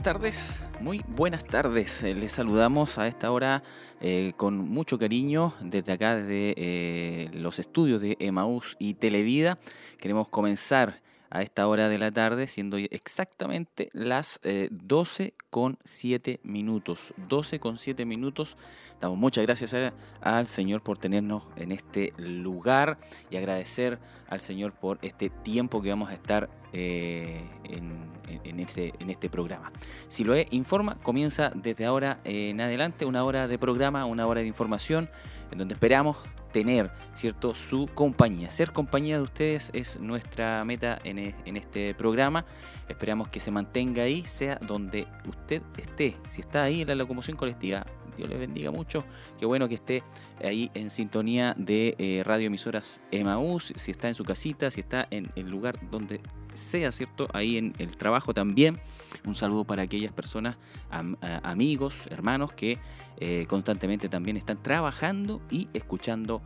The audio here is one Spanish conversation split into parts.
buenas tardes, muy buenas tardes. Eh, les saludamos a esta hora eh, con mucho cariño desde acá, desde eh, los estudios de Emaús y Televida. Queremos comenzar a esta hora de la tarde, siendo exactamente las 12 con 7 minutos. 12 con 7 minutos. Damos muchas gracias al Señor por tenernos en este lugar y agradecer al Señor por este tiempo que vamos a estar eh, en, este, en este programa. Si lo es, informa, comienza desde ahora en adelante una hora de programa, una hora de información, en donde esperamos tener cierto su compañía. Ser compañía de ustedes es nuestra meta en, e, en, este programa. Esperamos que se mantenga ahí, sea donde usted esté. Si está ahí en la locomoción colectiva, Dios les bendiga mucho. Qué bueno que esté ahí en sintonía de eh, radio emisoras Emaús. Si está en su casita, si está en el lugar donde sea, ¿cierto? Ahí en el trabajo también. Un saludo para aquellas personas, amigos, hermanos que eh, constantemente también están trabajando y escuchando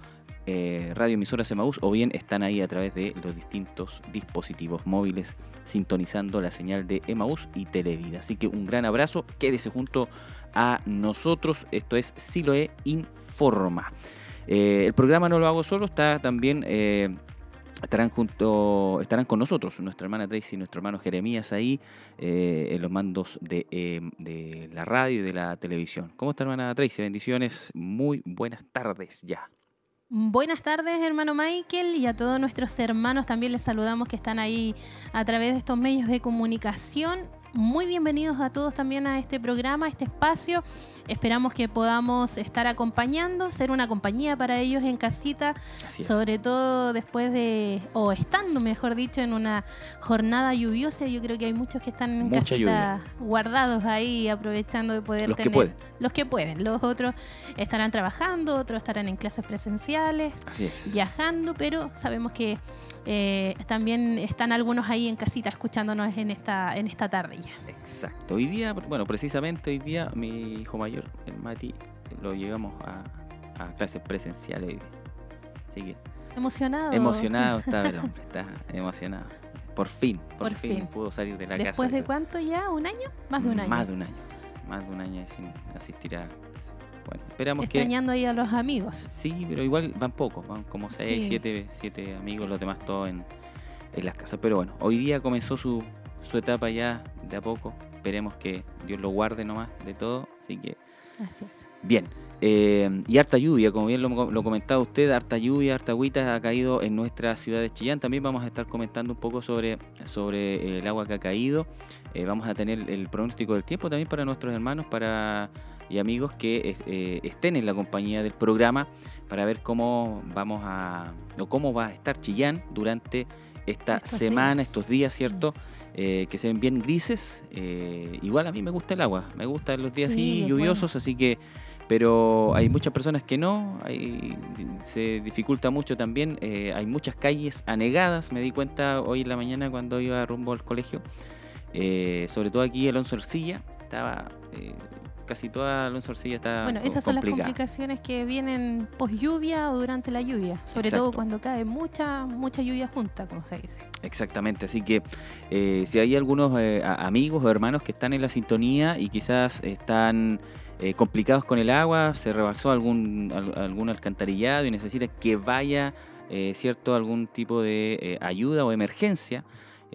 eh, Radio Emisoras Emaús o bien están ahí a través de los distintos dispositivos móviles sintonizando la señal de Emaús y Televida. Así que un gran abrazo, quédese junto a nosotros, esto es Siloe Informa. Eh, el programa no lo hago solo, está también estarán junto, estarán con nosotros, nuestra hermana Tracy y nuestro hermano Jeremías ahí eh, en los mandos eh, de, la radio y de la televisión. ¿Cómo está hermana Tracy? Bendiciones, muy buenas tardes ya. Buenas tardes, hermano Michael, y a todos nuestros hermanos también les saludamos que están ahí a través de estos medios de comunicación. Muy bienvenidos a todos también a este programa, a este espacio Esperamos que podamos estar acompañando, ser una compañía para ellos en casita, sobre todo después de, o estando, mejor dicho, en una jornada lluviosa. Yo creo que hay muchos que están en casita guardados ahí, aprovechando de poder los tener. Que pueden. Los que pueden. Los otros estarán trabajando, otros estarán en clases presenciales, viajando, pero sabemos que eh, también están algunos ahí en casita escuchándonos en esta, en esta tarde ya. Exacto. Hoy día, bueno, precisamente hoy día mi hijo mayor, el Mati, lo llevamos a, clases presenciales. Así que... Emocionado. Emocionado está el hombre, está emocionado. Por fin, por, fin, pudo salir de la casa. ¿Después de cuánto ya? ¿Un año? Más de un año. Más de un año. Más de un año sin asistir a bueno, esperamos Extrañando ahí a los amigos. Sí, pero igual van pocos, van como seis, siete, siete amigos, los demás todos en, en las casas. Pero bueno, hoy día comenzó su, su etapa ya de a poco. Esperemos que Dios lo guarde nomás de todo. Así que. Así es. Bien. Eh, y harta lluvia, como bien lo, lo, comentaba usted, harta lluvia, harta agüita ha caído en nuestra ciudad de Chillán. También vamos a estar comentando un poco sobre, sobre el agua que ha caído. Eh, vamos a tener el pronóstico del tiempo también para nuestros hermanos para y amigos que eh, estén en la compañía del programa para ver cómo vamos a o cómo va a estar Chillán durante esta semana, estos días, ¿cierto? Eh, que se ven bien grises. Eh, igual a mí me gusta el agua, me gustan los días así lluviosos, así que, pero hay muchas personas que no, se dificulta mucho también, eh, hay muchas calles anegadas, me di cuenta hoy en la mañana cuando iba rumbo al colegio, sobre todo aquí Alonso Ercilla, estaba casi toda la Orcilla está Bueno, esas son las complicaciones que vienen post lluvia o durante la lluvia, sobre todo cuando cae mucha mucha lluvia junta, como se dice. Exactamente, así que eh, si hay algunos eh, amigos o hermanos que están en la sintonía y quizás están eh, complicados con el agua, se rebasó algún, algún alcantarillado y necesita que vaya, cierto, algún tipo de ayuda o emergencia,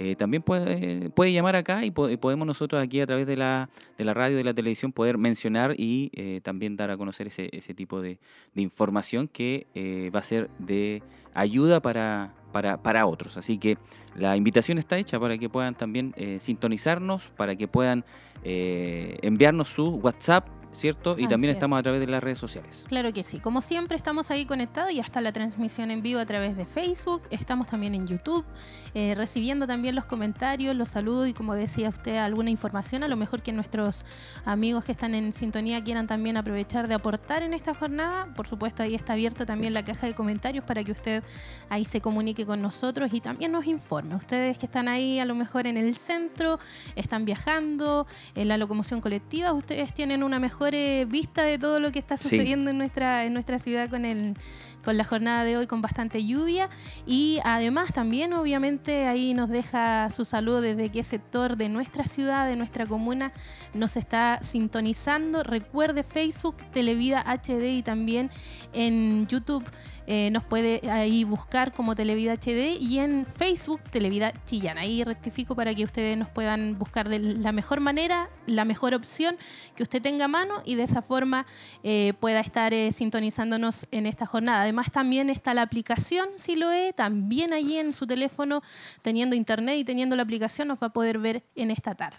eh, también puede, puede llamar acá y, podemos nosotros aquí a través de la, de la radio, de la televisión, poder mencionar y eh, también dar a conocer ese, ese tipo de, información que eh, va a ser de ayuda para, para, para, otros. Así que la invitación está hecha para que puedan también sintonizarnos, para que puedan enviarnos su WhatsApp ¿cierto? Y también estamos a través de las redes sociales. Claro que sí. Como siempre, estamos ahí conectados y hasta la transmisión en vivo a través de Facebook. Estamos también en YouTube, eh, recibiendo también los comentarios, los saludos y, como decía usted, alguna información. A lo mejor que nuestros amigos que están en sintonía quieran también aprovechar de aportar en esta jornada. Por supuesto, ahí está abierta también la caja de comentarios para que usted ahí se comunique con nosotros y también nos informe. Ustedes que están ahí a lo mejor en el centro, están viajando, en la locomoción colectiva, ustedes tienen una mejor vista de todo lo que está sucediendo en, nuestra, en nuestra ciudad con el, con la jornada de hoy con bastante lluvia y además también obviamente ahí nos deja su saludo desde qué sector de nuestra ciudad, de nuestra comuna nos está sintonizando. Recuerde Facebook, Televida HD y también en YouTube. Eh, nos puede ahí buscar como Televida HD y en Facebook Televida Chillán. Ahí rectifico para que ustedes nos puedan buscar de la mejor manera, la mejor opción que usted tenga a mano y de esa forma eh, pueda estar eh, sintonizándonos en esta jornada. Además también está la aplicación, si lo es, también allí en su teléfono, teniendo internet y teniendo la aplicación, nos va a poder ver en esta tarde.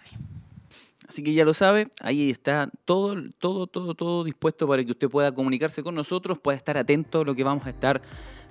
Así que ya lo sabe, ahí está todo, todo, todo, todo dispuesto para que usted pueda comunicarse con nosotros, pueda estar atento a lo que vamos a estar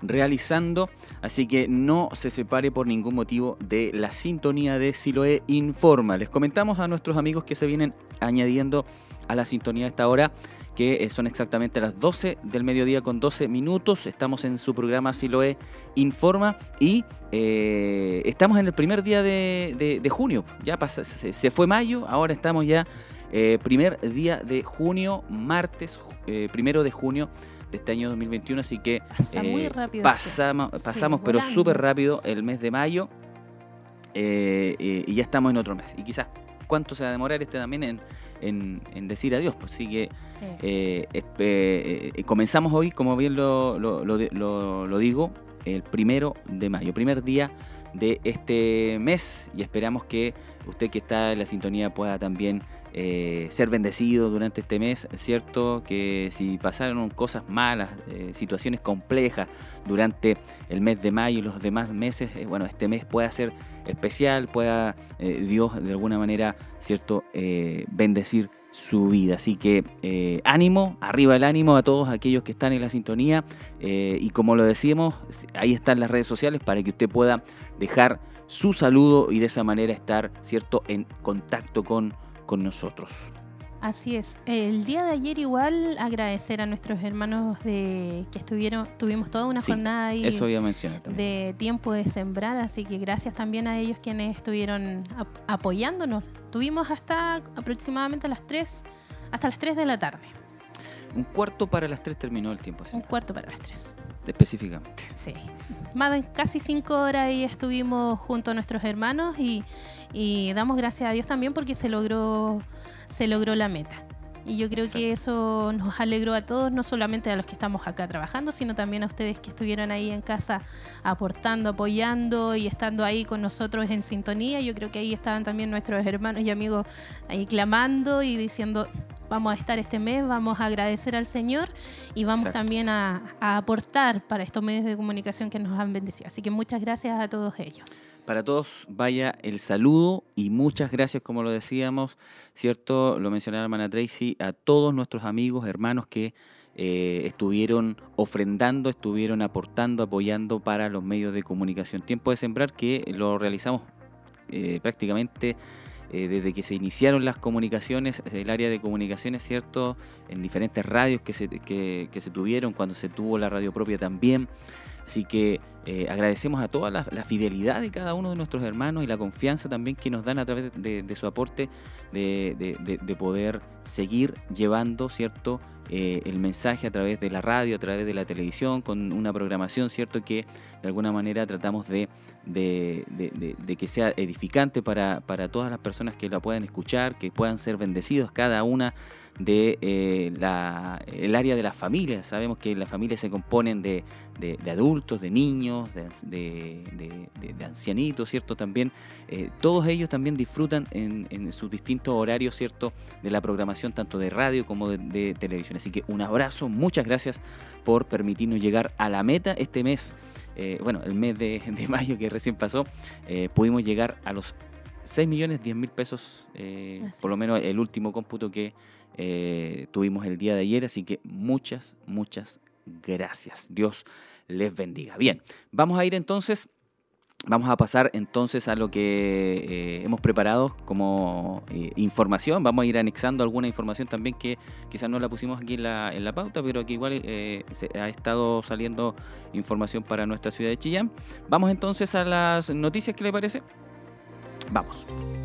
realizando. Así que no se separe por ningún motivo de la sintonía de Siloe Informa. Les comentamos a nuestros amigos que se vienen añadiendo a la sintonía de esta hora que eh, son exactamente las 12 del mediodía con 12 minutos. Estamos en su programa Siloe Informa y eh, estamos en el primer día de, junio. Ya se, fue mayo, ahora estamos ya eh, primer día de junio, martes, primero de junio de este año 2021, así que pasamos, pasamos pero súper rápido el mes de mayo y ya estamos en otro mes. Y quizás cuánto se va a demorar este también en en, decir adiós. Pues sí que eh, eh, eh, comenzamos hoy, como bien lo, lo, digo, el primero de mayo, primer día de este mes y esperamos que usted que está en la sintonía pueda también ser bendecido durante este mes, ¿cierto? Que si pasaron cosas malas, situaciones complejas durante el mes de mayo y los demás meses, bueno, este mes pueda ser especial, pueda Dios de alguna manera ¿cierto? Eh, bendecir su vida. Así que eh, ánimo, arriba el ánimo a todos aquellos que están en la sintonía. Eh, y como lo decíamos, ahí están las redes sociales para que usted pueda dejar su saludo y de esa manera estar, ¿cierto?, en contacto con, con nosotros. Así es. El día de ayer igual agradecer a nuestros hermanos de que estuvieron, tuvimos toda una jornada ahí de tiempo de sembrar, así que gracias también a ellos quienes estuvieron apoyándonos. Tuvimos hasta aproximadamente las 3, hasta las 3 de la tarde. Un cuarto para las 3 terminó el tiempo. Un cuarto para las 3. Específicamente. Sí. Más de casi 5 horas ahí estuvimos junto a nuestros hermanos y, y damos gracias a Dios también porque se logró se logró la meta. Y yo creo que eso nos alegró a todos, no solamente a los que estamos acá trabajando, sino también a ustedes que estuvieron ahí en casa aportando, apoyando y estando ahí con nosotros en sintonía. Yo creo que ahí estaban también nuestros hermanos y amigos ahí clamando y diciendo, vamos a estar este mes, vamos a agradecer al Señor y vamos también a aportar para estos medios de comunicación que nos han bendecido. Así que muchas gracias a todos ellos. Para todos vaya el saludo y muchas gracias, como lo decíamos, ¿cierto? Lo mencionaba hermana Tracy, a todos nuestros amigos, hermanos que eh, estuvieron ofrendando, estuvieron aportando, apoyando para los medios de comunicación. Tiempo de Sembrar que lo realizamos eh, prácticamente eh, desde que se iniciaron las comunicaciones, el área de comunicaciones, ¿cierto? En diferentes radios que se, que se tuvieron, cuando se tuvo la radio propia también. Así que eh, agradecemos a toda la, fidelidad de cada uno de nuestros hermanos y la confianza también que nos dan a través de, su aporte de, poder seguir llevando, ¿cierto? Eh, el mensaje a través de la radio, a través de la televisión, con una programación, ¿cierto? Que de alguna manera tratamos de, que sea edificante para, para todas las personas que la puedan escuchar, que puedan ser bendecidos cada una de eh, el área de las familias. Sabemos que las familias se componen de, adultos, de niños, de, ancianitos, ¿cierto? También eh, todos ellos también disfrutan en, sus distintos horarios, ¿cierto? De la programación tanto de radio como de, televisión. Así que un abrazo, muchas gracias por permitirnos llegar a la meta este mes. Eh, bueno, el mes de, mayo que recién pasó, pudimos llegar a los 6 millones 10 mil pesos, por lo menos el último cómputo que eh, tuvimos el día de ayer, así que muchas, muchas gracias. Dios les bendiga. Bien, vamos a ir entonces, vamos a pasar entonces a lo que eh, hemos preparado como eh, información. Vamos a ir anexando alguna información también que quizás no la pusimos aquí en la, pauta, pero que igual ha estado saliendo información para nuestra ciudad de Chillán. Vamos entonces a las noticias, ¿qué le parece? Vamos.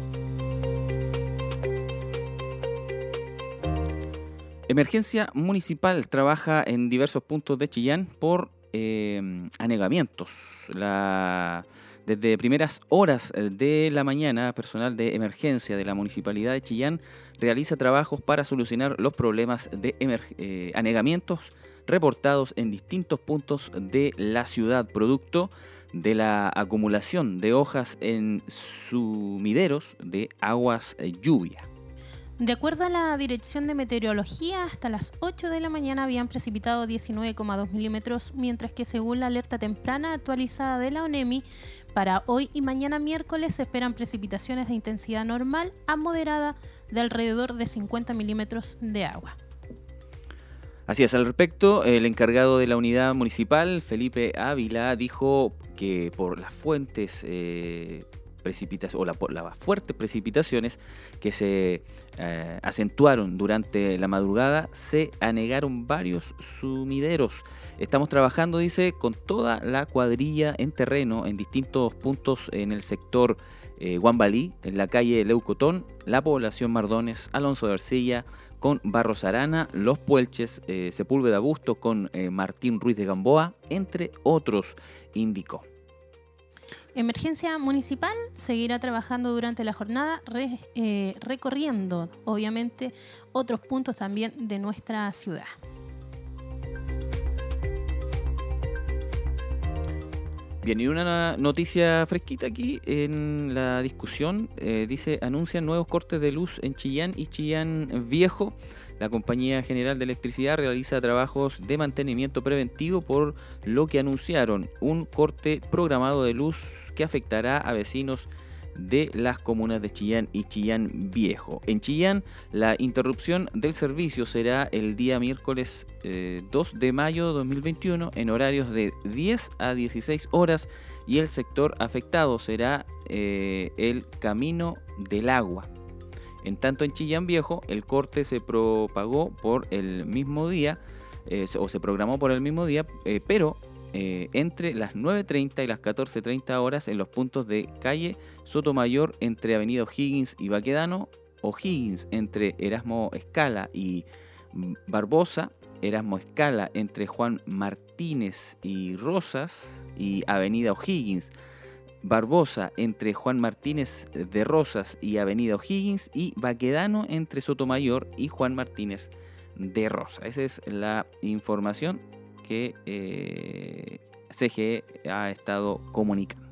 Emergencia Municipal trabaja en diversos puntos de Chillán por eh, anegamientos. desde primeras horas de la mañana, personal de emergencia de la Municipalidad de Chillán realiza trabajos para solucionar los problemas de eh, anegamientos reportados en distintos puntos de la ciudad, producto de la acumulación de hojas en sumideros de aguas eh, lluvia. De acuerdo a la Dirección de Meteorología, hasta las 8 de la mañana habían precipitado 19,2 milímetros, mientras que según la alerta temprana actualizada de la ONEMI, para hoy y mañana miércoles se esperan precipitaciones de intensidad normal a moderada de alrededor de 50 milímetros de agua. Así es, al respecto, el encargado de la unidad municipal, Felipe Ávila, dijo que por las fuentes eh, o la, las fuertes precipitaciones que se eh, acentuaron durante la madrugada, se anegaron varios sumideros. Estamos trabajando, dice, con toda la cuadrilla en terreno en distintos puntos en el sector eh, Guambalí, en la calle Leucotón, la población Mardones, Alonso de Arcilla, con Barros Arana, Los Puelches, eh, Sepúlveda Busto con eh, Martín Ruiz de Gamboa, entre otros, indicó. Emergencia Municipal seguirá trabajando durante la jornada, eh, recorriendo, obviamente, otros puntos también de nuestra ciudad. Bien, y una noticia fresquita aquí en la discusión. Eh, dice, anuncian nuevos cortes de luz en Chillán y Chillán Viejo. La Compañía General de Electricidad realiza trabajos de mantenimiento preventivo por lo que anunciaron un corte programado de luz que afectará a vecinos de las comunas de Chillán y Chillán Viejo. En Chillán, la interrupción del servicio será el día miércoles 2 eh, de mayo de 2021 en horarios de 10 a 16 horas y el sector afectado será eh, el Camino del Agua. En tanto en Chillán Viejo, el corte se propagó por el mismo día, eh, o se programó por el mismo día, pero eh, entre las 9.30 y las 14.30 horas en los puntos de calle Sotomayor entre Avenida O'Higgins y Baquedano, O'Higgins entre Erasmo Escala y Barbosa, Erasmo Escala entre Juan Martínez y Rosas y Avenida O'Higgins, Barbosa entre Juan Martínez de Rosas y Avenida O'Higgins y Baquedano entre Sotomayor y Juan Martínez de Rosas. Esa es la información que eh, CGE ha estado comunicando.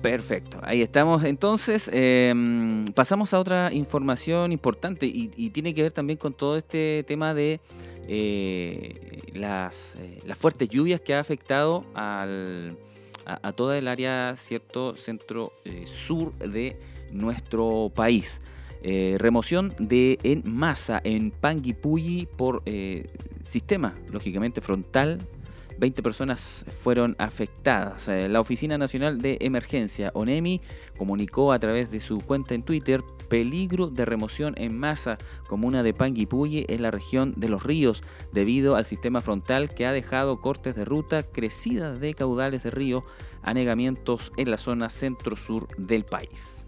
Perfecto, ahí estamos. Entonces, em, pasamos a otra información importante y, tiene que ver también con todo este tema de eh, las, eh, las, fuertes lluvias que ha afectado al, a, a, toda el área, cierto, centro-sur de nuestro país. Eh, remoción de en masa en Panguipulli por eh, sistema, lógicamente frontal. 20 personas fueron afectadas. Eh, la Oficina Nacional de Emergencia, ONEMI, comunicó a través de su cuenta en Twitter peligro de remoción en masa comuna de Panguipulli en la región de los ríos debido al sistema frontal que ha dejado cortes de ruta, crecidas de caudales de río, anegamientos en la zona centro-sur del país.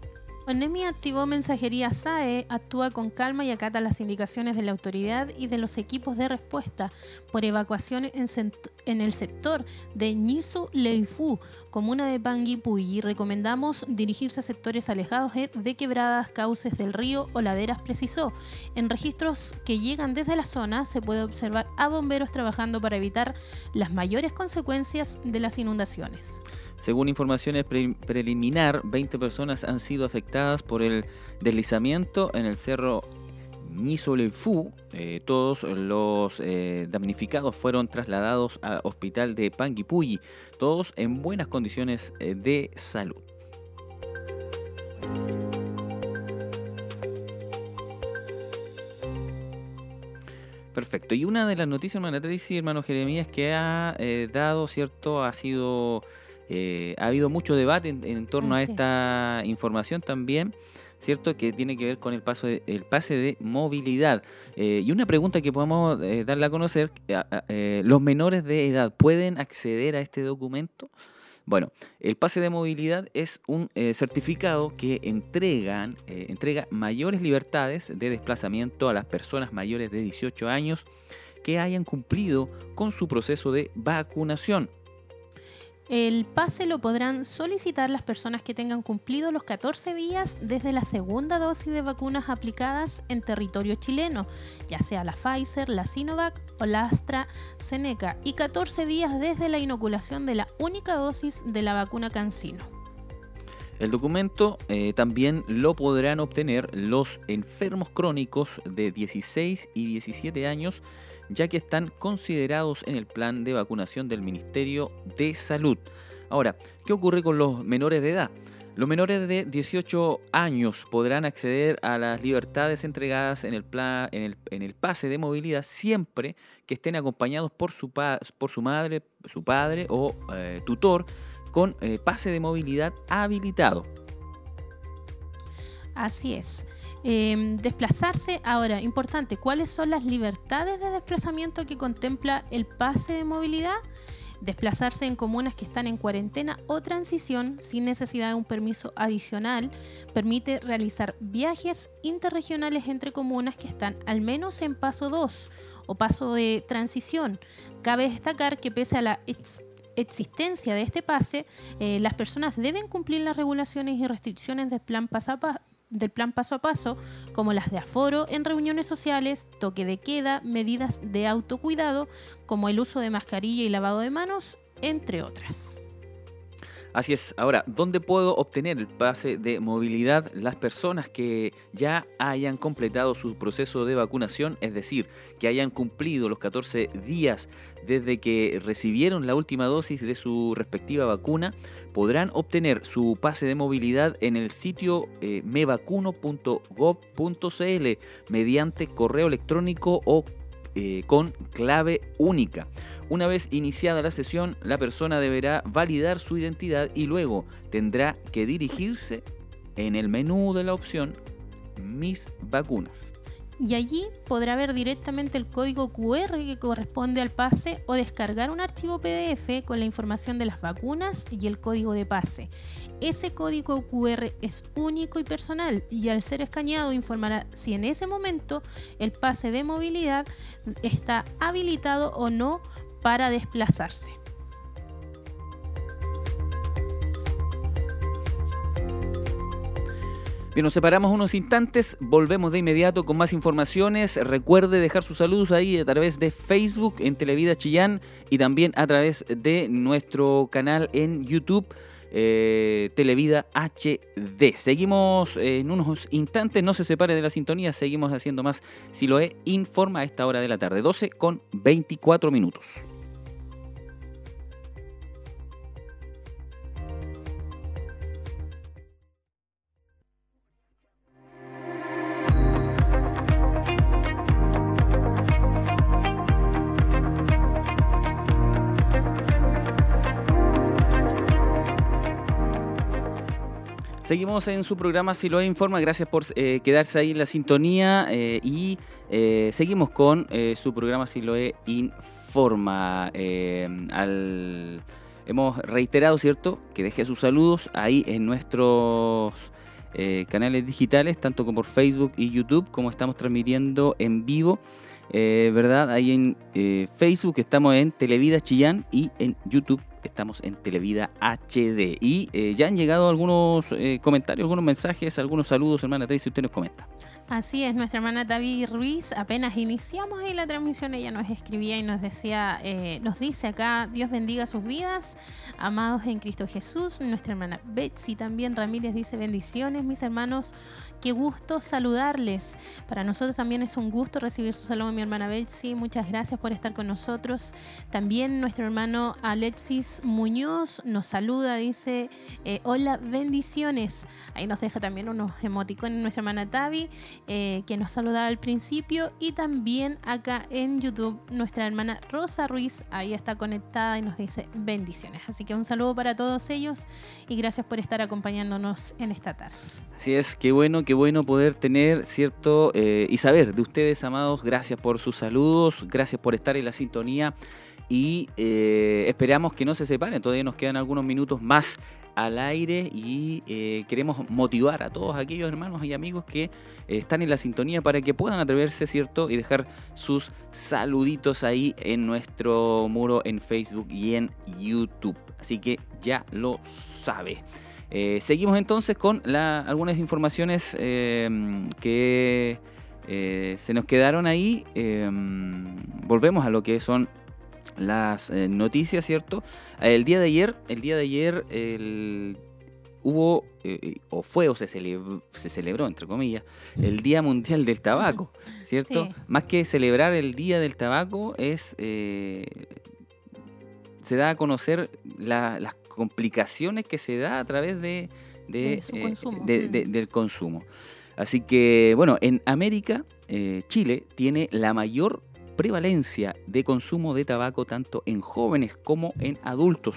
ONEMI activó mensajería SAE, actúa con calma y acata las indicaciones de la autoridad y de los equipos de respuesta por evacuación en, el sector de Nisu Leifu, comuna de Panguipulli. Recomendamos dirigirse a sectores alejados de quebradas, cauces del río o laderas, precisó. En registros que llegan desde la zona se puede observar a bomberos trabajando para evitar las mayores consecuencias de las inundaciones. Según informaciones preliminar, 20 personas han sido afectadas por el deslizamiento en el cerro Nisolefu. Eh, todos los eh, damnificados fueron trasladados al hospital de Panguipulli, todos en buenas condiciones eh, de salud. Perfecto. Y una de las noticias, hermana Tracy, hermano Jeremías, que ha dado, ¿cierto? Ha sido eh, ha habido mucho debate en, torno a esta información también. ¿Cierto? Que tiene que ver con el, paso el pase de movilidad. Eh, y una pregunta que podemos eh, darle a conocer, ¿los menores de edad pueden acceder a este documento? Bueno, el pase de movilidad es un eh, certificado que entregan, eh, entrega mayores libertades de desplazamiento a las personas mayores de 18 años que hayan cumplido con su proceso de vacunación. El pase lo podrán solicitar las personas que tengan cumplido los 14 días desde la segunda dosis de vacunas aplicadas en territorio chileno, ya sea la Pfizer, la Sinovac o la AstraZeneca, y 14 días desde la inoculación de la única dosis de la vacuna CanSino. El documento eh, también lo podrán obtener los enfermos crónicos de 16 y 17 años ya que están considerados en el plan de vacunación del Ministerio de Salud. Ahora, ¿qué ocurre con los menores de edad? Los menores de 18 años podrán acceder a las libertades entregadas en el, plan, en el, pase de movilidad siempre que estén acompañados por su, por su madre, su padre o eh, tutor con eh, pase de movilidad habilitado. Así es. Em, desplazarse, ahora, importante, ¿cuáles son las libertades de desplazamiento que contempla el pase de movilidad? Desplazarse en comunas que están en cuarentena o transición sin necesidad de un permiso adicional permite realizar viajes interregionales entre comunas que están al menos en paso 2 o paso de transición. Cabe destacar que pese a la existencia de este pase, eh, las personas deben cumplir las regulaciones y restricciones del plan pasapa del plan paso a paso, como las de aforo en reuniones sociales, toque de queda, medidas de autocuidado, como el uso de mascarilla y lavado de manos, entre otras. Así es. Ahora, ¿dónde puedo obtener el pase de movilidad? Las personas que ya hayan completado su proceso de vacunación, es decir, que hayan cumplido los 14 días desde que recibieron la última dosis de su respectiva vacuna, podrán obtener su pase de movilidad en el sitio eh, mevacuno.gov.cl mediante correo electrónico o eh, con clave única. Una vez iniciada la sesión, la persona deberá validar su identidad y luego tendrá que dirigirse en el menú de la opción Mis vacunas y allí podrá ver directamente el código QR que corresponde al pase o descargar un archivo PDF con la información de las vacunas y el código de pase. Ese código QR es único y personal y al ser escaneado informará si en ese momento el pase de movilidad está habilitado o no para desplazarse. Bien, nos separamos unos instantes, volvemos de inmediato con más informaciones. Recuerde dejar sus saludos ahí a través de Facebook en Televida Chillán y también a través de nuestro canal en YouTube. Eh, Televida HD. Seguimos en unos instantes, no se separe de la sintonía, seguimos haciendo más Si lo he, informa a esta hora de la tarde, 12 con 24 minutos. Seguimos en su programa Si lo informa, gracias por eh, quedarse ahí en la sintonía eh, y eh, seguimos con su programa Si lo informa. Hemos reiterado, ¿cierto?, que deje sus saludos ahí en nuestros canales digitales, tanto como por Facebook y YouTube, como estamos transmitiendo en vivo. ¿Verdad? Ahí en Facebook estamos en Televida Chillán y en YouTube estamos en Televida HD. Y eh, ya han llegado algunos eh, comentarios, algunos mensajes, algunos saludos, hermana Tracy, usted nos comenta. Así es, nuestra hermana David Ruiz, apenas iniciamos ahí la transmisión, ella nos escribía y nos decía, eh, nos dice acá, Dios bendiga sus vidas, amados en Cristo Jesús. Nuestra hermana Betsy también Ramírez dice bendiciones, mis hermanos, qué gusto saludarles. Para nosotros también es un gusto recibir su saludo, mi hermana Betsy, muchas gracias por estar con nosotros. También nuestro hermano Alexis Muñoz nos saluda, dice, eh, hola, bendiciones. Ahí nos deja también unos emoticones nuestra hermana Tavi. Eh, que nos saludaba al principio y también acá en YouTube nuestra hermana Rosa Ruiz, ahí está conectada y nos dice bendiciones. Así que un saludo para todos ellos y gracias por estar acompañándonos en esta tarde. Así es, qué bueno, qué bueno poder tener, ¿cierto? Eh, y saber de ustedes, amados, gracias por sus saludos, gracias por estar en la sintonía y eh, esperamos que no se separen, todavía nos quedan algunos minutos más al aire y eh, queremos motivar a todos aquellos hermanos y amigos que están en la sintonía para que puedan atreverse, ¿cierto? Y dejar sus saluditos ahí en nuestro muro en Facebook y en YouTube. Así que ya lo sabe. Eh, seguimos entonces con algunas informaciones que se nos quedaron ahí. volvemos a lo que son las eh, noticias, ¿cierto? El día de ayer, el día de ayer hubo, eh, o fue, o se celebró, se celebró, entre comillas, el Día Mundial del Tabaco, ¿cierto? Más que celebrar el Día del Tabaco, es eh, se da a conocer las complicaciones que se da a través de, del consumo. Así que, bueno, en América, Chile tiene la mayor prevalencia de consumo de tabaco tanto en jóvenes como en adultos.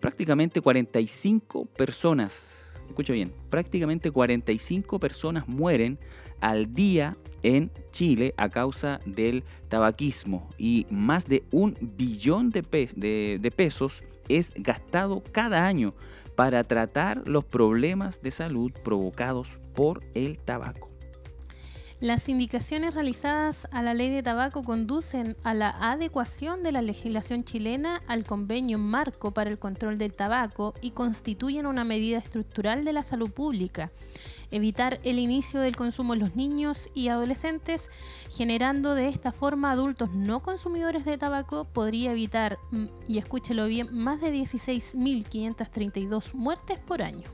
Prácticamente 45 personas, escucha bien, prácticamente 45 personas mueren al día en Chile a causa del tabaquismo y más de un billón de, de, pesos es gastado cada año para tratar los problemas de salud provocados por el tabaco. Las indicaciones realizadas a la ley de tabaco conducen a la adecuación de la legislación chilena al convenio marco para el control del tabaco y constituyen una medida estructural de la salud pública. Evitar el inicio del consumo en los niños y adolescentes, generando de esta forma adultos no consumidores de tabaco, podría evitar, mm, y escúchelo bien, más de 16.532 muertes por año.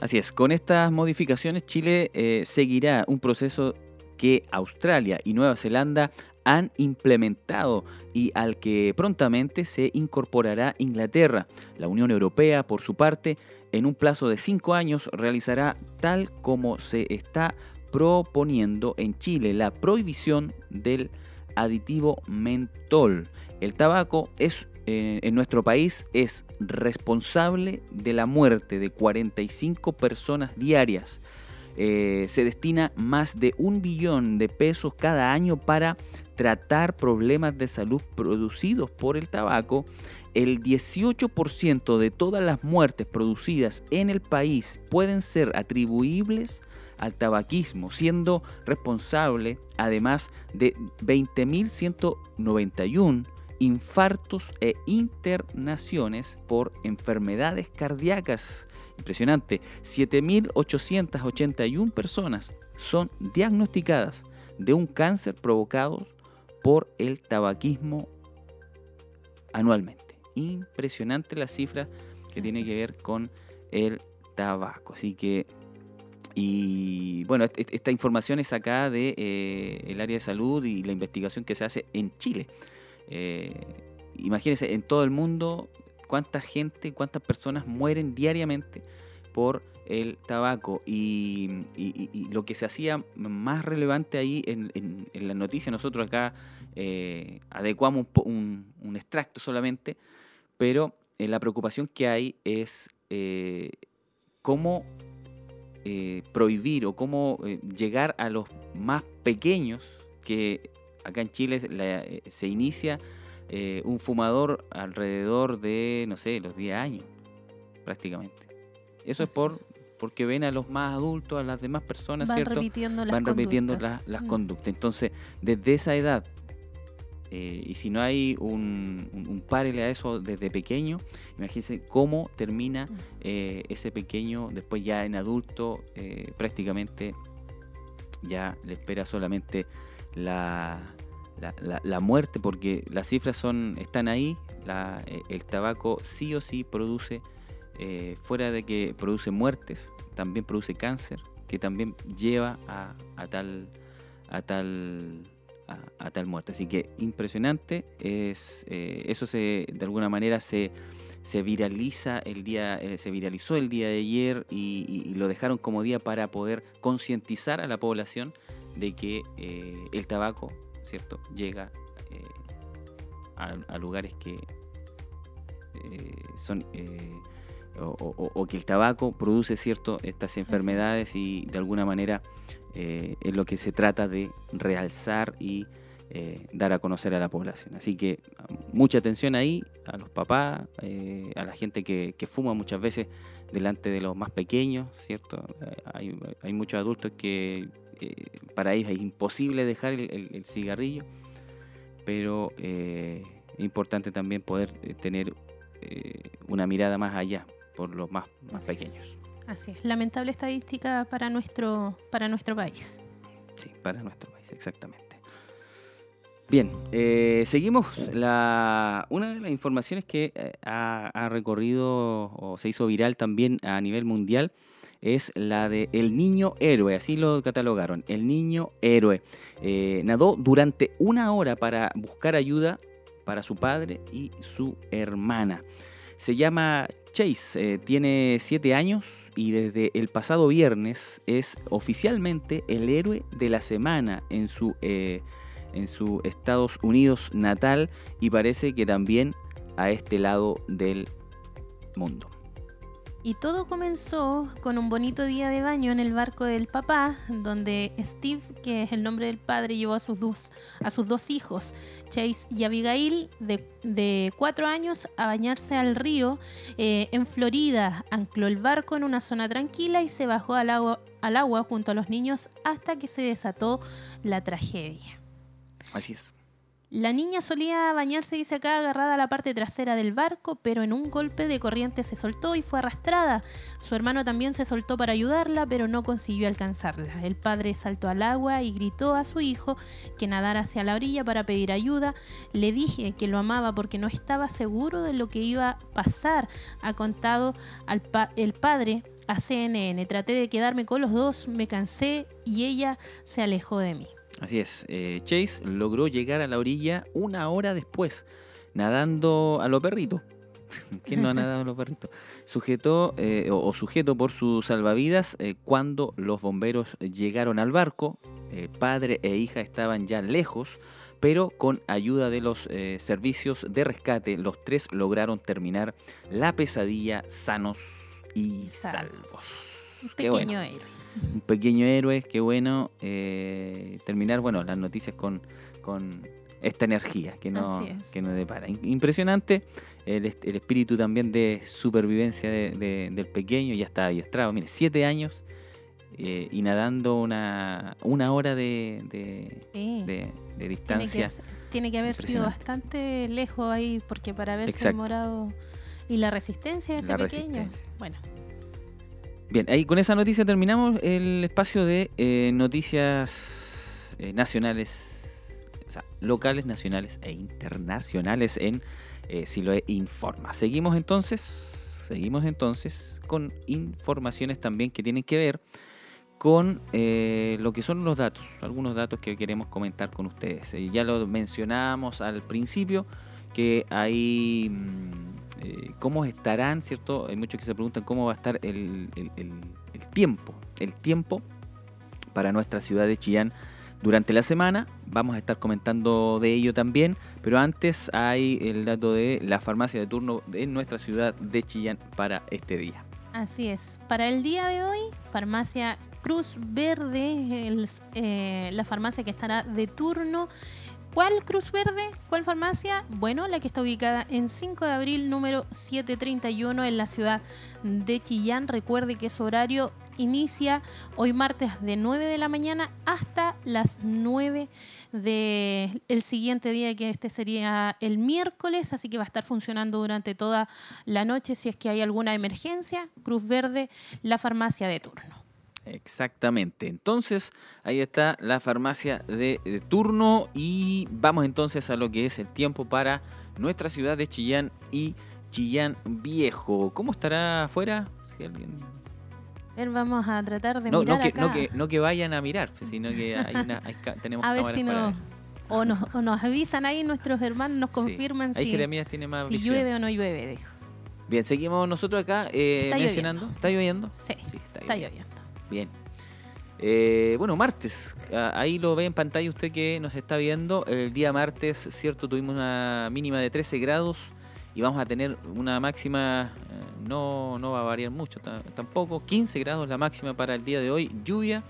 Así es, con estas modificaciones Chile eh, seguirá un proceso que Australia y Nueva Zelanda han implementado y al que prontamente se incorporará Inglaterra. La Unión Europea, por su parte, en un plazo de cinco años realizará tal como se está proponiendo en Chile la prohibición del aditivo mentol. El tabaco es eh, en nuestro país es responsable de la muerte de 45 personas diarias. Eh, se destina más de un billón de pesos cada año para tratar problemas de salud producidos por el tabaco. El 18% de todas las muertes producidas en el país pueden ser atribuibles al tabaquismo, siendo responsable además de 20.191 infartos e internaciones por enfermedades cardíacas. Impresionante, 7.881 personas son diagnosticadas de un cáncer provocado por el tabaquismo anualmente. Impresionante la cifra que tiene que ver con el tabaco. Así que, y bueno, esta información es sacada del de, eh, área de salud y la investigación que se hace en Chile. Eh, imagínense, en todo el mundo, cuánta gente, cuántas personas mueren diariamente por el tabaco. Y, lo que se hacía más relevante ahí en, la noticia, nosotros acá eh, adecuamos un, extracto solamente, pero eh, la preocupación que hay es cómo prohibir o cómo llegar a los más pequeños que acá en Chile eh, se inicia eh, un fumador alrededor de, no sé, los 10 años, prácticamente. Eso es por porque ven a los más adultos, a las demás personas, Van ¿cierto? Repitiendo las Van repitiendo las mm. conductas. Entonces, desde esa edad, eh, y si no hay un, un, a eso desde pequeño, imagínense cómo termina mm. ese pequeño después ya en adulto, prácticamente ya le espera solamente la, la, muerte, porque las cifras son, están ahí, eh, el tabaco sí o sí produce, eh, fuera de que produce muertes, también produce cáncer, que también lleva a, tal a tal a, tal muerte. Así que impresionante, es eh, eso se de alguna manera se, se viraliza el día, se viralizó el día de ayer y, lo dejaron como día para poder concientizar a la población de que eh, el tabaco, ¿cierto?, llega eh, a, lugares que eh, son o, que el tabaco produce cierto estas enfermedades y de alguna manera es lo que se trata de realzar y eh, dar a conocer a la población. Así que mucha atención ahí a los papás, eh, a la gente que, fuma muchas veces delante de los más pequeños, ¿cierto? Hay, hay muchos adultos que para ellos es imposible dejar el, cigarrillo, pero es importante también poder tener una mirada más allá por los más, más pequeños. Así es, lamentable estadística para nuestro, para nuestro país. Sí, para nuestro país, exactamente. Bien, eh, seguimos. La, una de las informaciones que eh, ha, recorrido o se hizo viral también a nivel mundial es la de El Niño Héroe, así lo catalogaron, El Niño Héroe. Eh, nadó durante una hora para buscar ayuda para su padre y su hermana. Se llama Chase, tiene siete años, y desde el pasado viernes es oficialmente el héroe de la semana en su, eh, en su Estados Unidos natal y parece que también a este lado del mundo. Y todo comenzó con un bonito día de baño en el barco del papá, donde Steve, que es el nombre del padre, llevó a sus dos, a sus dos hijos, Chase y Abigail, de, cuatro años, a bañarse al río eh, en Florida. Ancló el barco en una zona tranquila y se bajó al agua, al agua junto a los niños hasta que se desató la tragedia. Así es. La niña solía bañarse, dice acá, agarrada a la parte trasera del barco, pero en un golpe de corriente se soltó y fue arrastrada. Su hermano también se soltó para ayudarla, pero no consiguió alcanzarla. El padre saltó al agua y gritó a su hijo que nadara hacia la orilla para pedir ayuda. Le dije que lo amaba porque no estaba seguro de lo que iba a pasar, ha contado al el padre a CNN. Traté de quedarme con los dos, me cansé y ella se alejó de mí. Así es, eh, Chase logró llegar a la orilla una hora después, nadando a los perritos. ¿Quién no ha nadado a los perritos? Sujetó eh, o, sujeto por sus salvavidas eh, cuando los bomberos llegaron al barco. padre e hija estaban ya lejos, pero con ayuda de los servicios de rescate, los tres lograron terminar la pesadilla sanos y salvos. Un pequeño héroe un pequeño héroe, qué bueno eh, terminar, bueno, las noticias con, esta energía que no, que nos depara. Impresionante el, espíritu también de supervivencia del pequeño, ya está adiestrado, mire, siete años eh, y nadando una, una hora de, de, distancia. Tiene que, haber sido bastante lejos ahí, porque para haberse demorado... Y la resistencia de ese pequeño. Bueno, Bien, ahí con esa noticia terminamos el espacio de eh, noticias eh, nacionales, o sea, locales, nacionales e internacionales en eh, Siloe Informa. Seguimos entonces, seguimos entonces con informaciones también que tienen que ver con eh, lo que son los datos, algunos datos que queremos comentar con ustedes. ya lo mencionábamos al principio, que hay... Mm, eh, cómo estarán, ¿cierto? Hay muchos que se preguntan cómo va a estar el, tiempo, el tiempo para nuestra ciudad de Chillán durante la semana. Vamos a estar comentando de ello también, pero antes hay el dato de la farmacia de turno de nuestra ciudad de Chillán para este día. Así es, para el día de hoy, farmacia Cruz Verde, eh, la farmacia que estará de turno ¿Cuál Cruz Verde? ¿Cuál farmacia? Bueno, la que está ubicada en 5 de abril, número 731, en la ciudad de Chillán. Recuerde que su horario inicia hoy martes de 9 de la mañana hasta las 9 del el siguiente día, que este sería el miércoles, así que va a estar funcionando durante toda la noche si es que hay alguna emergencia. Cruz Verde, la farmacia de turno. Exactamente. Entonces, ahí está la farmacia de, turno y vamos entonces a lo que es el tiempo para nuestra ciudad de Chillán y Chillán Viejo. ¿Cómo estará afuera? Si alguien... vamos a tratar de no, mirar no que, acá. No que, no que vayan a mirar, sino que hay una, tenemos A ver si no... O nos, o nos, avisan ahí nuestros hermanos, nos confirman si, tiene más si llueve o no llueve, dijo. Bien, seguimos nosotros acá eh, está mencionando. Lloviendo. ¿Está lloviendo? Sí, está, lloviendo. Bien. Eh, bueno, martes. Ahí lo ve en pantalla usted que nos está viendo. El día martes, cierto, tuvimos una mínima de 13 grados y vamos a tener una máxima, eh, no, no va a variar mucho tampoco, 15 grados la máxima para el día de hoy. Lluvia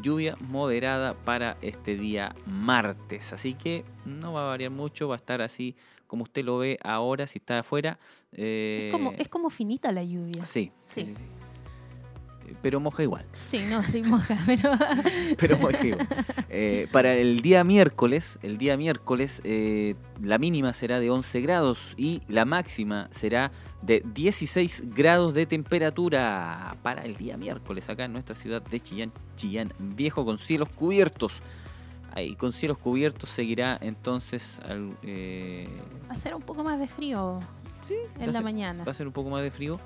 lluvia moderada para este día martes. Así que no va a variar mucho, va a estar así como usted lo ve ahora si está afuera. es, como, es como finita la lluvia. sí, sí pero moja igual. Sí, no, sí moja, pero... pero moja igual. Eh, para el día miércoles, el día miércoles, eh, la mínima será de 11 grados y la máxima será de 16 grados de temperatura para el día miércoles acá en nuestra ciudad de Chillán, Chillán Viejo, con cielos cubiertos. Ahí, con cielos cubiertos seguirá entonces... Eh, va a ser un poco más de frío sí, en la mañana. Va a ser un poco más de frío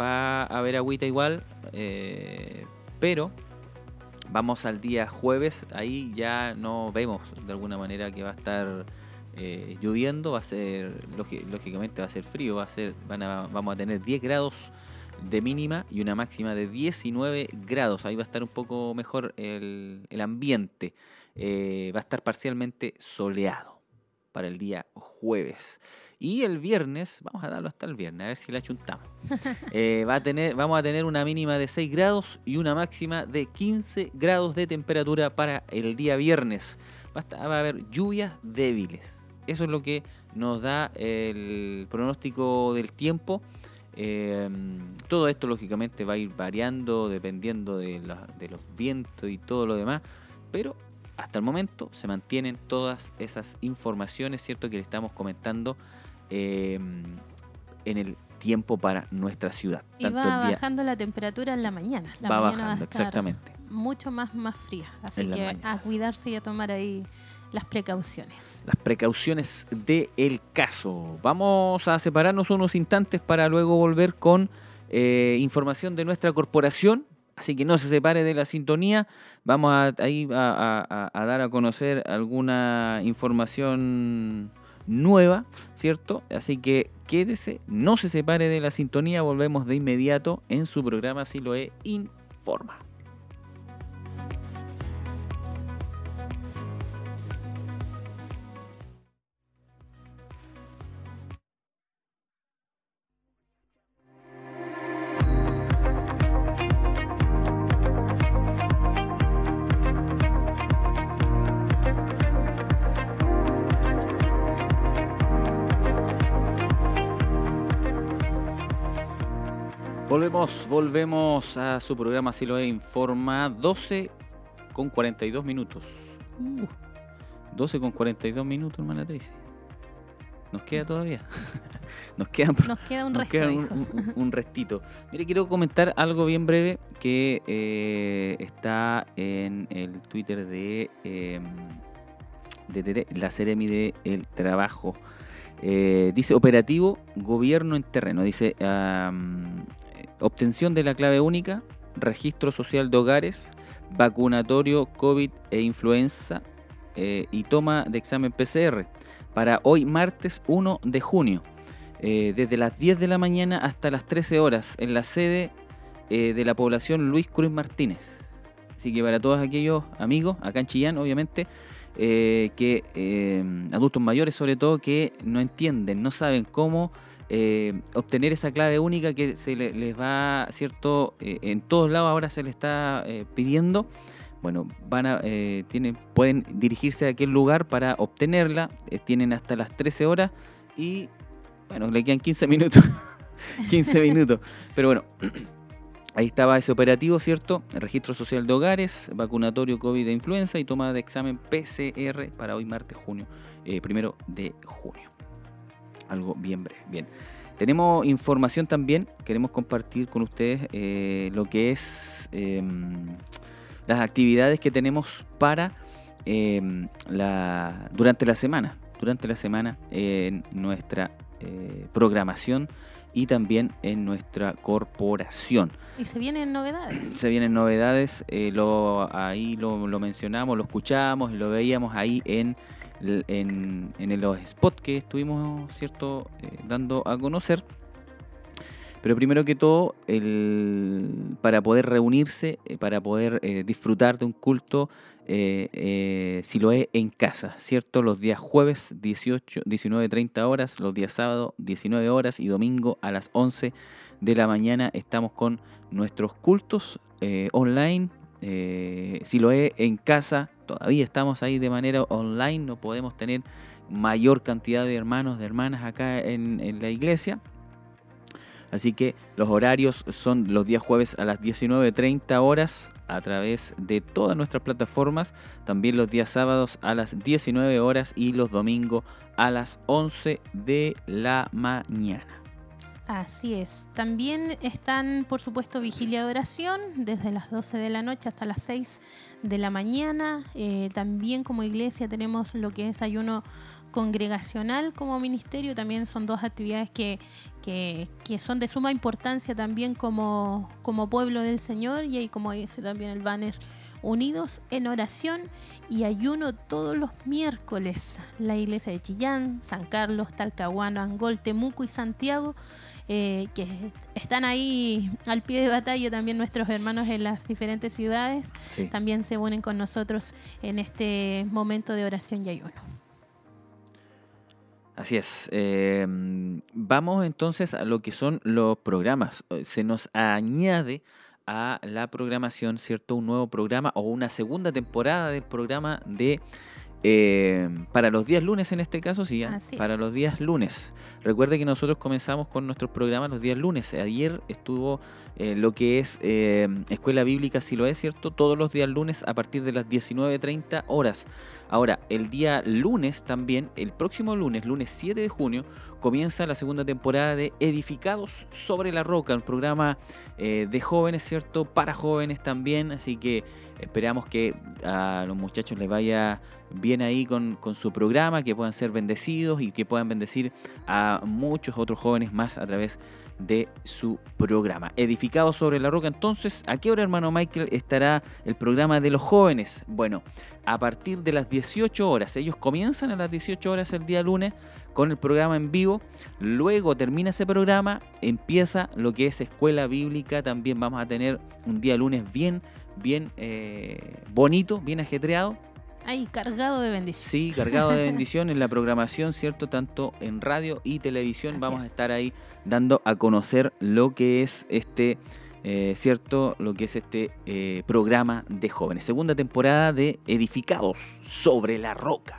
va a haber agüita igual, eh, pero vamos al día jueves, ahí ya no vemos de alguna manera que va a estar eh, lloviendo, va a ser, lógicamente va a ser frío, va a ser, vamos a tener 10 grados de mínima y una máxima de 19 grados, ahí va a estar un poco mejor el, ambiente, eh, va a estar parcialmente soleado para el día jueves. Y el viernes, vamos a darlo hasta el viernes, a ver si la chuntamos. Eh, va a tener, vamos a tener una mínima de 6 grados y una máxima de 15 grados de temperatura para el día viernes. Va a, haber lluvias débiles. Eso es lo que nos da el pronóstico del tiempo. Em, todo esto lógicamente va a ir variando dependiendo de, de los vientos y todo lo demás. Pero hasta el momento se mantienen todas esas informaciones, ¿cierto? Que le estamos comentando Em, en el tiempo para nuestra ciudad. Y va bajando la temperatura en la mañana. La va bajando, exactamente. Mucho más, más fría. Así que a cuidarse y a tomar ahí las precauciones. Las precauciones del caso. Vamos a separarnos unos instantes para luego volver con eh, información de nuestra corporación. Así que no se separe de la sintonía. Vamos a, ahí a dar a conocer alguna información nueva, ¿cierto? Así que quédese, no se separe de la sintonía, volvemos de inmediato en su programa Siloe Informa. Volvemos, a su programa Si lo Informa, 12 con 42 minutos. 12 uh, con 42 minutos, hermana Tracy. Nos queda todavía. nos, queda, nos queda un un, restito. Mire, quiero comentar algo bien breve que eh, está en el Twitter de, eh, de, la Ceremi de El Trabajo. Eh, dice operativo gobierno en terreno. Dice obtención de la clave única, registro social de hogares, vacunatorio COVID e influenza eh, y toma de examen PCR para hoy martes 1 de junio, eh, desde las 10 de la mañana hasta las 13 horas en la sede eh, de la población Luis Cruz Martínez. Así que para todos aquellos amigos, acá en Chillán obviamente, que adultos mayores sobre todo que no entienden, no saben cómo eh, obtener esa clave única que se les va, ¿cierto? Eh, en todos lados ahora se les está eh, pidiendo. Bueno, van a, tienen, pueden dirigirse a aquel lugar para obtenerla. tienen hasta las 13 horas y, bueno, le quedan 15 minutos. 15 minutos. Pero bueno, ahí estaba ese operativo, ¿cierto? registro social de hogares, vacunatorio COVID de influenza y toma de examen PCR para hoy martes, junio, primero de junio algo bien breve. Bien. Tenemos información también, queremos compartir con ustedes eh, lo que es em, las actividades que tenemos para em, durante la semana, durante la semana en nuestra eh, programación y también en nuestra corporación. ¿Y se vienen novedades? Se vienen novedades, eh, lo, ahí lo, lo mencionamos, lo escuchamos y lo veíamos ahí en en, en los spots que estuvimos cierto eh, dando a conocer. Pero primero que todo, el, para poder reunirse, eh, para poder eh, disfrutar de un culto, si lo es en casa, ¿cierto? Los días jueves 18, 19, 30 horas, los días sábado 19 horas y domingo a las 11 de la mañana estamos con nuestros cultos online eh, Siloé en casa. Todavía estamos ahí de manera online, no podemos tener mayor cantidad de hermanos, de hermanas acá en la iglesia. Así que los horarios son los días jueves a las 19.30 horas a través de todas nuestras plataformas, también los días sábados a las 19 horas y los domingos a las 11 de la mañana. Así es. También están, por supuesto, vigilia de oración desde las 12 de la noche hasta las 6 de la mañana. Eh, también como iglesia tenemos lo que es ayuno congregacional como ministerio. También son dos actividades que, que, son de suma importancia también como, como pueblo del Señor. Y ahí como dice también el banner, unidos en oración y ayuno todos los miércoles. La iglesia de Chillán, San Carlos, Talcahuano, Angol, Temuco y Santiago eh, que están ahí al pie de batalla también nuestros hermanos en las diferentes ciudades, también se unen con nosotros en este momento de oración y ayuno. Así es. Eh, vamos entonces a lo que son los programas. Se nos añade a la programación, ¿cierto? Un nuevo programa o una segunda temporada del programa de eh, para los días lunes en este caso, sí, para los días lunes. Recuerde que nosotros comenzamos con nuestros programas los días lunes. Ayer estuvo eh, lo que es eh, Escuela Bíblica, si lo es cierto, todos los días lunes a partir de las 19.30 horas. Ahora, el día lunes también, el próximo lunes, lunes 7 de junio, comienza la segunda temporada de Edificados sobre la Roca, un programa de jóvenes, ¿cierto? Para jóvenes también, así que esperamos que a los muchachos les vaya bien ahí con, su programa, que puedan ser bendecidos y que puedan bendecir a muchos otros jóvenes más a través de su programa. Edificado sobre la roca, entonces, ¿a qué hora, hermano Michael, estará el programa de los jóvenes? Bueno, a partir de las 18 horas. Ellos comienzan a las 18 horas el día lunes con el programa en vivo. Luego termina ese programa, empieza lo que es escuela bíblica. También vamos a tener un día lunes bien, bien eh, bonito, bien ajetreado Ahí, cargado de bendición. Sí, cargado de bendición en la programación, ¿cierto? Tanto en radio y televisión vamos a estar ahí dando a conocer lo que es este, eh, ¿cierto? Lo que es este eh, programa de jóvenes. Segunda temporada de Edificados sobre la Roca.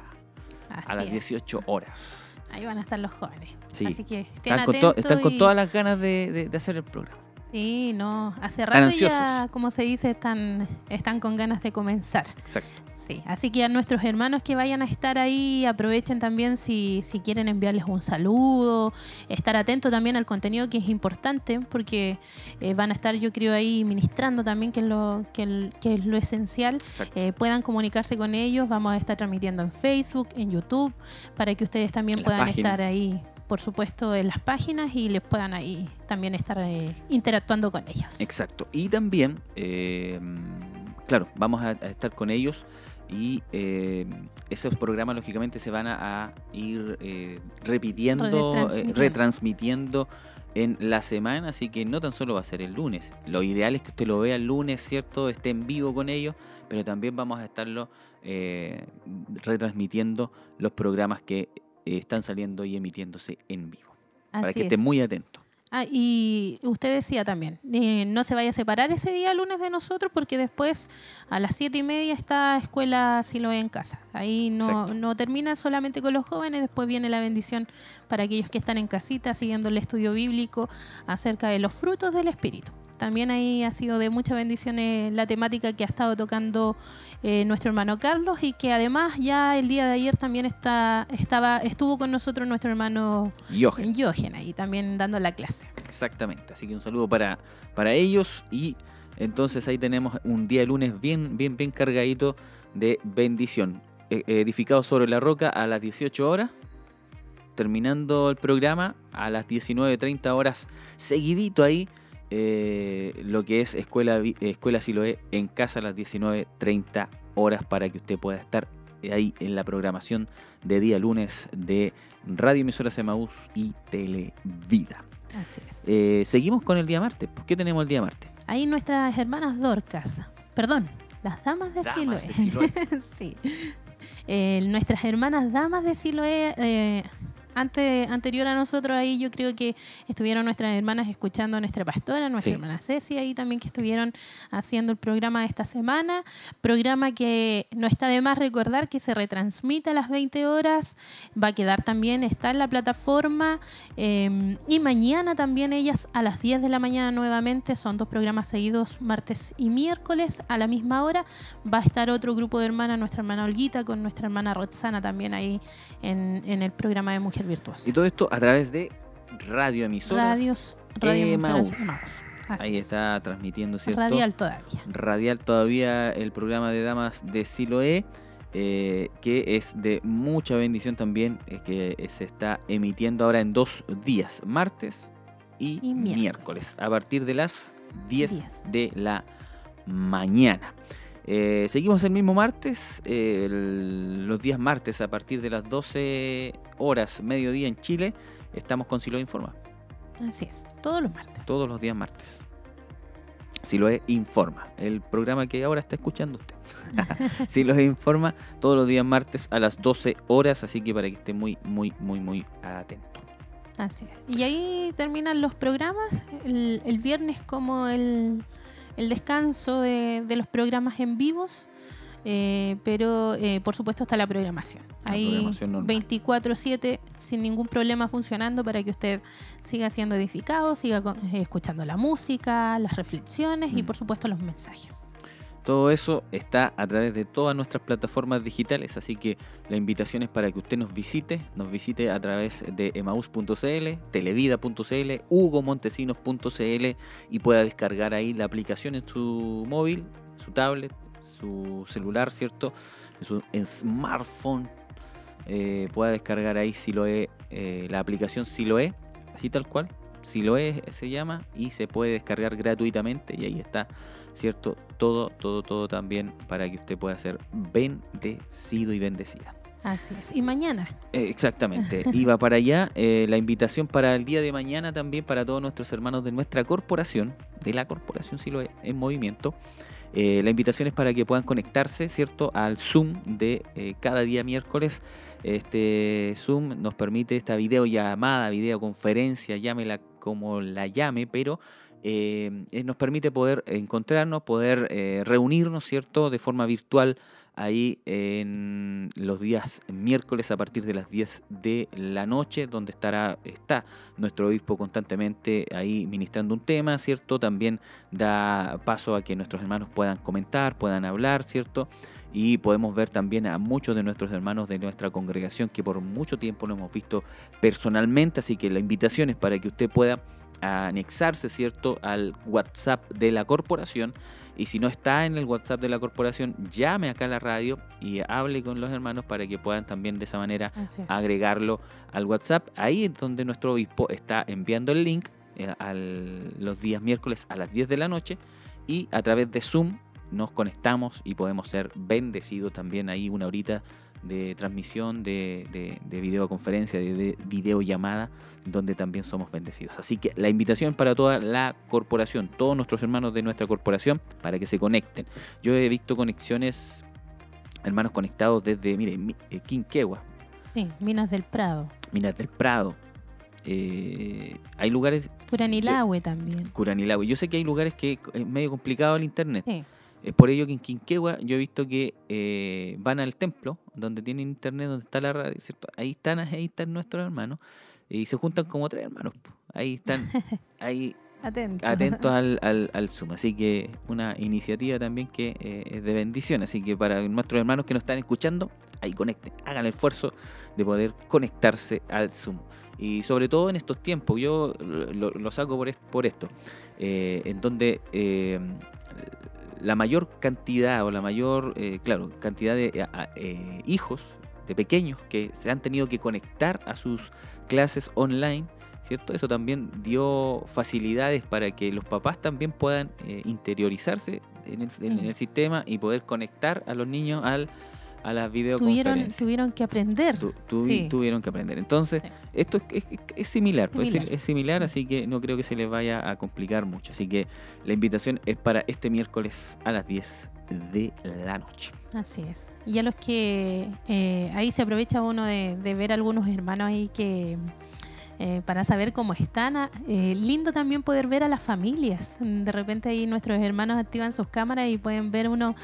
a las 18 horas. Ahí van a estar los jóvenes. Así que están, con, están con todas las ganas de, de hacer el programa. Sí, no, hace rato ya, como se dice, están, están con ganas de comenzar. Exacto. Sí, así que a nuestros hermanos que vayan a estar ahí, aprovechen también si, si quieren enviarles un saludo, estar atento también al contenido que es importante, porque eh, van a estar, yo creo, ahí ministrando también, que es lo, que, es lo esencial. Eh, puedan comunicarse con ellos, vamos a estar transmitiendo en Facebook, en YouTube, para que ustedes también puedan estar ahí por supuesto, en las páginas y les puedan ahí también estar eh, interactuando con ellos. Exacto. Y también, claro, vamos a, estar con ellos y eh, esos programas lógicamente se van a, ir eh, repitiendo, eh, retransmitiendo. en la semana, así que no tan solo va a ser el lunes. Lo ideal es que usted lo vea el lunes, ¿cierto? Esté en vivo con ellos, pero también vamos a estarlo retransmitiendo los programas que están saliendo y emitiéndose en vivo. para que esté muy atento. Ah, y usted decía también, eh, no se vaya a separar ese día lunes de nosotros porque después a las siete y media está escuela Siloé en casa. Ahí no, no termina solamente con los jóvenes, después viene la bendición para aquellos que están en casita siguiendo el estudio bíblico acerca de los frutos del Espíritu. También ahí ha sido de mucha bendición la temática que ha estado tocando eh, nuestro hermano Carlos y que además ya el día de ayer también está, estaba, estuvo con nosotros nuestro hermano Jochen. ahí también dando la clase. Exactamente, así que un saludo para, para ellos y entonces ahí tenemos un día lunes bien, bien, bien cargadito de bendición. E, edificado sobre la roca a las 18 horas terminando el programa a las 19.30 horas, seguidito ahí, eh, lo que es Escuela, Escuela Siloé en casa a las 19.30 horas para que usted pueda estar ahí en la programación de día lunes de Radio Emisoras Emaús y Televida. Así es. Eh, seguimos con el día martes. ¿Por qué tenemos el día martes? Ahí nuestras hermanas Dorcas, perdón, las damas de Siloé. sí. Eh, nuestras hermanas damas de Siloé antes, anterior a nosotros ahí yo creo que estuvieron nuestras hermanas escuchando a nuestra pastora, nuestra Sí. hermana Ceci ahí también que estuvieron haciendo el programa de esta semana. Programa que no está de más recordar que se retransmite a las 20 horas, va a quedar también, está en la plataforma eh, y mañana también ellas a las 10 de la mañana nuevamente, son dos programas seguidos martes y miércoles a la misma hora. Va a estar otro grupo de hermanas, nuestra hermana Olguita con nuestra hermana Roxana también ahí en, en el programa de Mujer Virtuosa. Y todo esto a través de radioemisoras. Radios, Radio Emaús. Emaús. Así Ahí es. está transmitiendo, ¿cierto? Radial todavía. Radial todavía el programa de damas de Siloé, eh, que es de mucha bendición también, eh, que se está emitiendo ahora en dos días, martes y, Y miércoles. miércoles. a partir de las 10 10. de la mañana. Eh, seguimos el mismo martes, eh, el- los días martes a partir de las 12 horas, mediodía en Chile, estamos con Siloé Informa. Así es. Todos los martes. Todos los días martes. Siloé Informa, el programa que ahora está escuchando usted. Siloé Informa todos los días martes a las 12 horas, así que para que esté muy, muy, muy, muy atento. Así es. Y ahí terminan los programas. El, el viernes como el, el descanso de, de los programas en vivos. eh, pero eh, por supuesto está la programación. La Ahí programación normal. 24/7 sin ningún problema funcionando para que usted siga siendo edificado, siga con- eh, escuchando la música, las reflexiones y Mm. por supuesto los mensajes. Todo eso está a través de todas nuestras plataformas digitales, así que la invitación es para que usted nos visite, nos visite a través de emaus.cl, televida.cl, hugomontesinos.cl y pueda descargar ahí la aplicación en su móvil, su tablet, su celular, ¿cierto? En su smartphone. eh, pueda descargar ahí Siloe, eh, la aplicación Siloe, así tal cual, Siloe se llama y se puede descargar gratuitamente y ahí está ¿cierto? Todo, todo, todo también para que usted pueda ser bendecido y bendecida. Así es. Y mañana, Eh, exactamente, iba para allá. eh, la invitación para el día de mañana también para todos nuestros hermanos de nuestra corporación, de la corporación Siloe en movimiento. Eh, la invitación es para que puedan conectarse, ¿cierto? Al Zoom de cada día miércoles. Este Zoom nos permite esta videollamada, videoconferencia, llámela como la llame, pero eh, eh, nos permite poder encontrarnos, poder eh, reunirnos, ¿cierto? De forma virtual ahí en los días miércoles a partir de las 10 de la noche, donde estará, está nuestro obispo constantemente ahí ministrando un tema, ¿cierto? También da paso a que nuestros hermanos puedan comentar, puedan hablar, ¿cierto? Y podemos ver también a muchos de nuestros hermanos de nuestra congregación que por mucho tiempo no hemos visto personalmente, así que la invitación es para que usted pueda anexarse, ¿cierto?, al WhatsApp de la corporación. Y si no está en el WhatsApp de la corporación, llame acá a la radio y hable con los hermanos para que puedan también de esa manera es. agregarlo al WhatsApp. Ahí es donde nuestro obispo está enviando el link eh, al- los días miércoles a las 10 de la noche y a través de Zoom nos conectamos y podemos ser bendecidos también ahí una horita de transmisión, de, de- de videoconferencia, de, de videollamada, donde también somos bendecidos. Así que la invitación para toda la corporación, todos nuestros hermanos de nuestra corporación, para que se conecten. Yo he visto conexiones, hermanos conectados desde, mire, mi- eh, Quinquegua, Sí, Minas del Prado. Minas del Prado. eh, hay lugares. Curanilahue también. Curanilahue. Yo sé que hay lugares que es medio complicado el internet. Sí. Es por ello que en Quinquegua yo he visto que eh, van al templo, donde tienen internet, donde está la radio, ¿cierto? Ahí están, ahí están nuestros hermanos. Y se juntan como tres hermanos. Ahí están, ahí Atento. atentos al, al, al Zoom. Así que una iniciativa también que eh, es de bendición. Así que para nuestros hermanos que nos están escuchando, ahí conecten, hagan el esfuerzo de poder conectarse al Zoom. Y sobre todo en estos tiempos, yo lo, lo saco por, est- por esto, eh, en donde la mayor cantidad o la mayor, eh, claro, cantidad de eh, eh, hijos, de pequeños que se han tenido que conectar a sus clases online, ¿cierto? Eso también dio facilidades para que los papás también puedan eh, interiorizarse en el, en el sistema y poder conectar a los niños al, a las tuvieron, videoconferencias. tuvieron que aprender. Tu- Sí. Tuvieron que aprender. Entonces, Sí. esto es, es- es similar, pues, es- Similar. es similar, así que no creo que se les vaya a complicar mucho. Así que la invitación es para este miércoles a las 10 de la noche. Así es. Y a los que eh, ahí se aprovecha uno de, de ver algunos hermanos ahí que eh, para saber cómo están. Ah, eh, lindo también poder ver a las familias. De repente ahí nuestros hermanos activan sus cámaras y pueden ver uno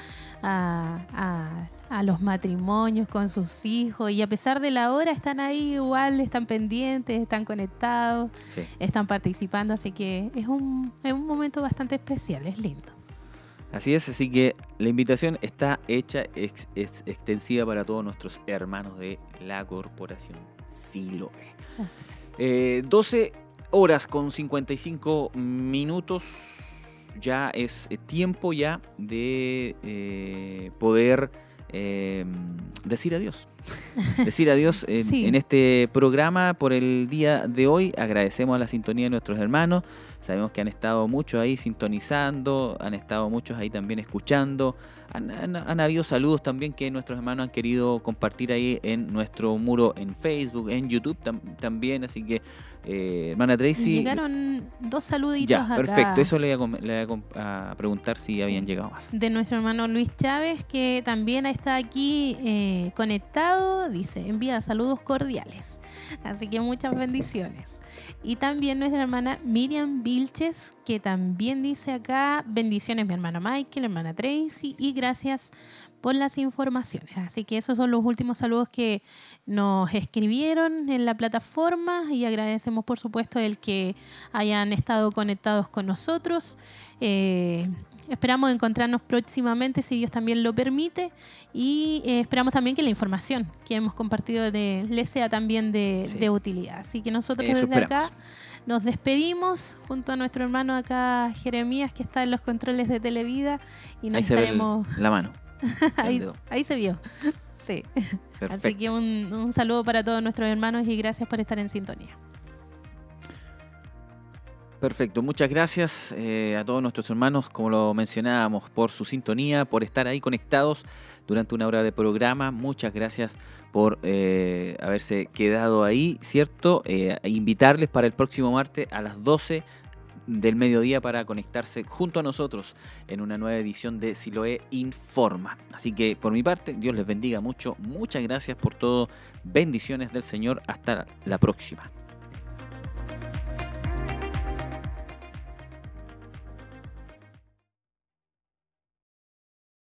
a, los matrimonios con sus hijos y a pesar de la hora están ahí igual, están pendientes, están conectados, están participando, así que es un, es un momento bastante especial, es lindo. Así es, así que la invitación está hecha, es, extensiva para todos nuestros hermanos de la corporación Siloe. Eh, 12 horas con 55 minutos. Ya es eh, tiempo ya de eh, poder eh, decir adiós. decir adiós en, en, este programa por el día de hoy. Agradecemos a la sintonía de nuestros hermanos. Sabemos que han estado muchos ahí sintonizando, han estado muchos ahí también escuchando. Han, habido saludos también que nuestros hermanos han querido compartir ahí en nuestro muro en Facebook, en YouTube también, así que eh, hermana Tracy. Llegaron dos saluditos ya, Perfecto, eso le voy, a, preguntar si habían llegado más. De nuestro hermano Luis Chávez, que también está aquí eh, conectado, dice, envía saludos cordiales. Así que muchas bendiciones. Y también nuestra hermana Miriam Vilches, que también dice acá, bendiciones mi hermano Michael, hermana Tracy, y gracias por las informaciones. Así que esos son los últimos saludos que nos escribieron en la plataforma y agradecemos por supuesto el que hayan estado conectados con nosotros. Eh, esperamos encontrarnos próximamente si Dios también lo permite y eh, esperamos también que la información que hemos compartido de, les sea también de, utilidad. Así que nosotros desde acá nos despedimos junto a nuestro hermano acá Jeremías que está en los controles de Televida y nos estaremos... la mano. ahí, se vio. Sí. Así que un, saludo para todos nuestros hermanos y gracias por estar en sintonía. Perfecto, muchas gracias eh, a todos nuestros hermanos, como lo mencionábamos, por su sintonía, por estar ahí conectados durante una hora de programa. Muchas gracias por eh, haberse quedado ahí, ¿cierto? Eh, invitarles para el próximo martes a las 12 del mediodía para conectarse junto a nosotros en una nueva edición de Siloé Informa. Así que por mi parte, Dios les bendiga mucho. Muchas gracias por todo. Bendiciones del Señor. Hasta la próxima.